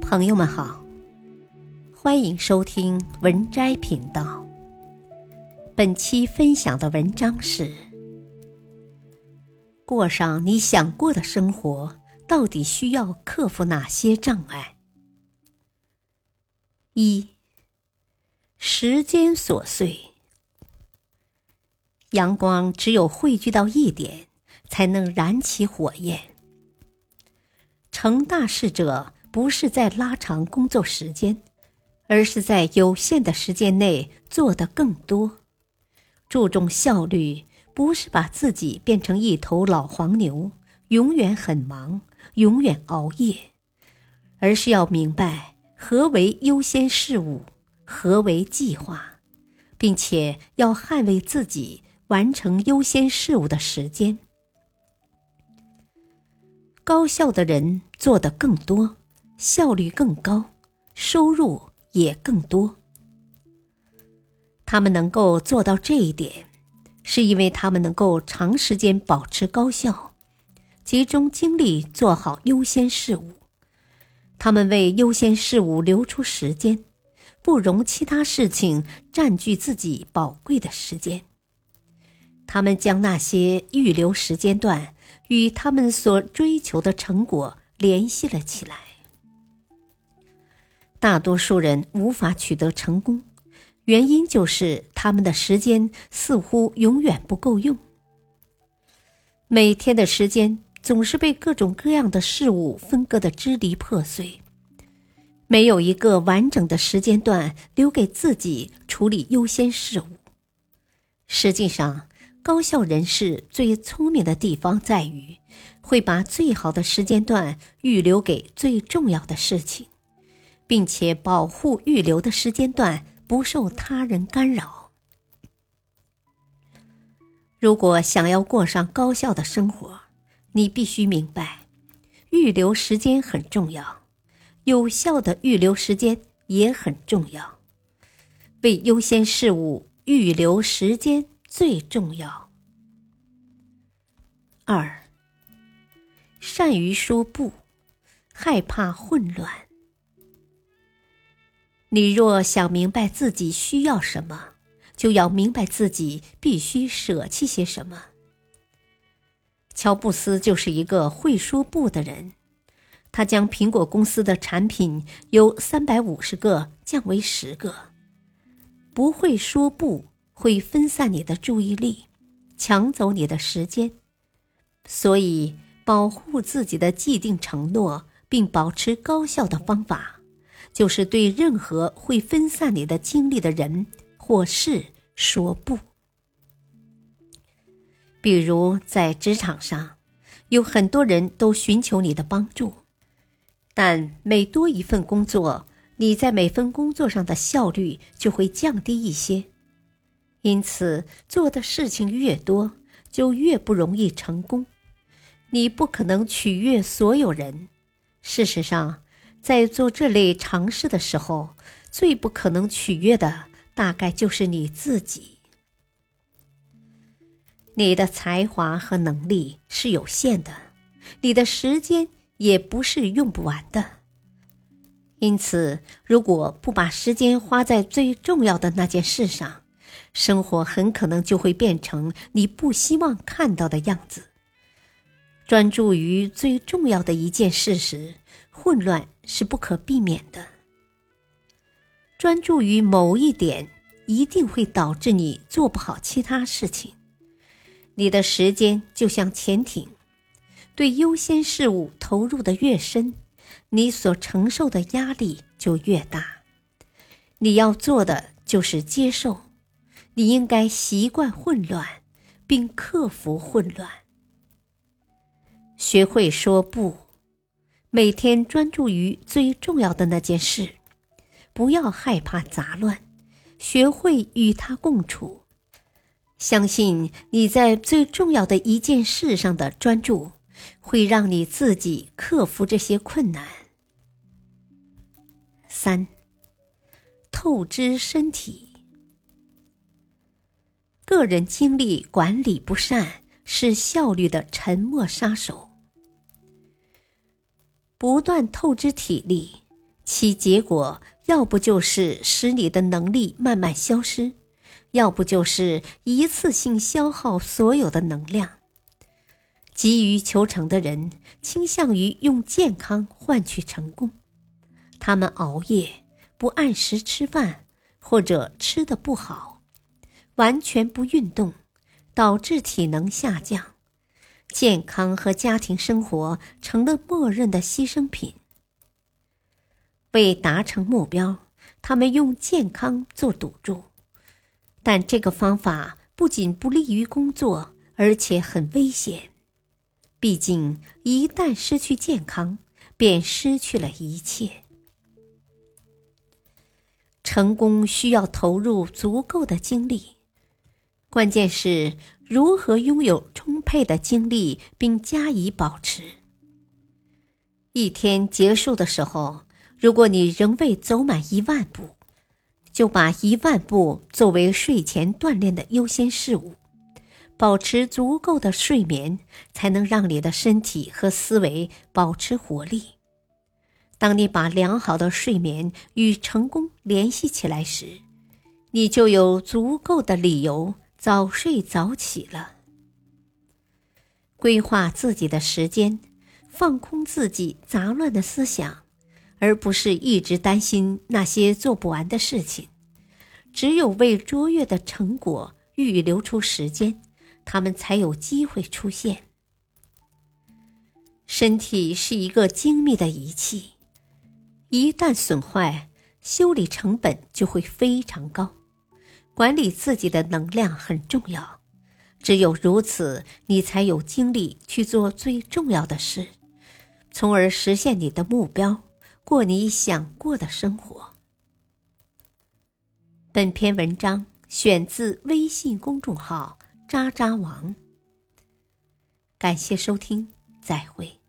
朋友们好，欢迎收听文摘频道。本期分享的文章是：过上你想过的生活，到底需要克服哪些障碍？一、时间琐碎。阳光只有汇聚到一点，才能燃起火焰。成大事者不是在拉长工作时间，而是在有限的时间内做得更多。注重效率，不是把自己变成一头老黄牛，永远很忙，永远熬夜，而是要明白何为优先事务，何为计划，并且要捍卫自己。完成优先事务的时间，高效的人做的更多，效率更高，收入也更多。他们能够做到这一点，是因为他们能够长时间保持高效，集中精力做好优先事务。他们为优先事务留出时间，不容其他事情占据自己宝贵的时间。他们将那些预留时间段与他们所追求的成果联系了起来。大多数人无法取得成功，原因就是他们的时间似乎永远不够用。每天的时间总是被各种各样的事物分割的支离破碎，没有一个完整的时间段留给自己处理优先事务。实际上，高效人士最聪明的地方在于，会把最好的时间段预留给最重要的事情，并且保护预留的时间段不受他人干扰。如果想要过上高效的生活，你必须明白，预留时间很重要，有效的预留时间也很重要。为优先事务预留时间。最重要。二，善于说不，害怕混乱。你若想明白自己需要什么，就要明白自己必须舍弃些什么。乔布斯就是一个会说不的人，他将苹果公司的产品由三百五十个降为十个。不会说不。会分散你的注意力，抢走你的时间，所以保护自己的既定承诺并保持高效的方法，就是对任何会分散你的精力的人或事说不。比如在职场上，有很多人都寻求你的帮助，但每多一份工作，你在每份工作上的效率就会降低一些。因此，做的事情越多，就越不容易成功。你不可能取悦所有人。事实上，在做这类尝试的时候，最不可能取悦的，大概就是你自己。你的才华和能力是有限的，你的时间也不是用不完的。因此，如果不把时间花在最重要的那件事上，生活很可能就会变成你不希望看到的样子。专注于最重要的一件事时，混乱是不可避免的。专注于某一点，一定会导致你做不好其他事情。你的时间就像潜艇，对优先事物投入的越深，你所承受的压力就越大。你要做的就是接受。你应该习惯混乱，并克服混乱。学会说不，每天专注于最重要的那件事，不要害怕杂乱，学会与它共处。相信你在最重要的一件事上的专注，会让你自己克服这些困难。三，透支身体。个人精力管理不善是效率的沉默杀手。不断透支体力，其结果要不就是使你的能力慢慢消失，要不就是一次性消耗所有的能量。急于求成的人倾向于用健康换取成功，他们熬夜、不按时吃饭，或者吃的不好，完全不运动，导致体能下降，健康和家庭生活成了默认的牺牲品。为达成目标，他们用健康做赌注，但这个方法不仅不利于工作，而且很危险。毕竟，一旦失去健康，便失去了一切。成功需要投入足够的精力，关键是如何拥有充沛的精力并加以保持。一天结束的时候，如果你仍未走满一万步，就把一万步作为睡前锻炼的优先事务。保持足够的睡眠，才能让你的身体和思维保持活力。当你把良好的睡眠与成功联系起来时，你就有足够的理由早睡早起了。规划自己的时间，放空自己杂乱的思想，而不是一直担心那些做不完的事情。只有为卓越的成果预留出时间。他们才有机会出现。身体是一个精密的仪器，一旦损坏，修理成本就会非常高。管理自己的能量很重要，只有如此，你才有精力去做最重要的事，从而实现你的目标，过你想过的生活。本篇文章选自微信公众号。渣渣王，感谢收听，再会。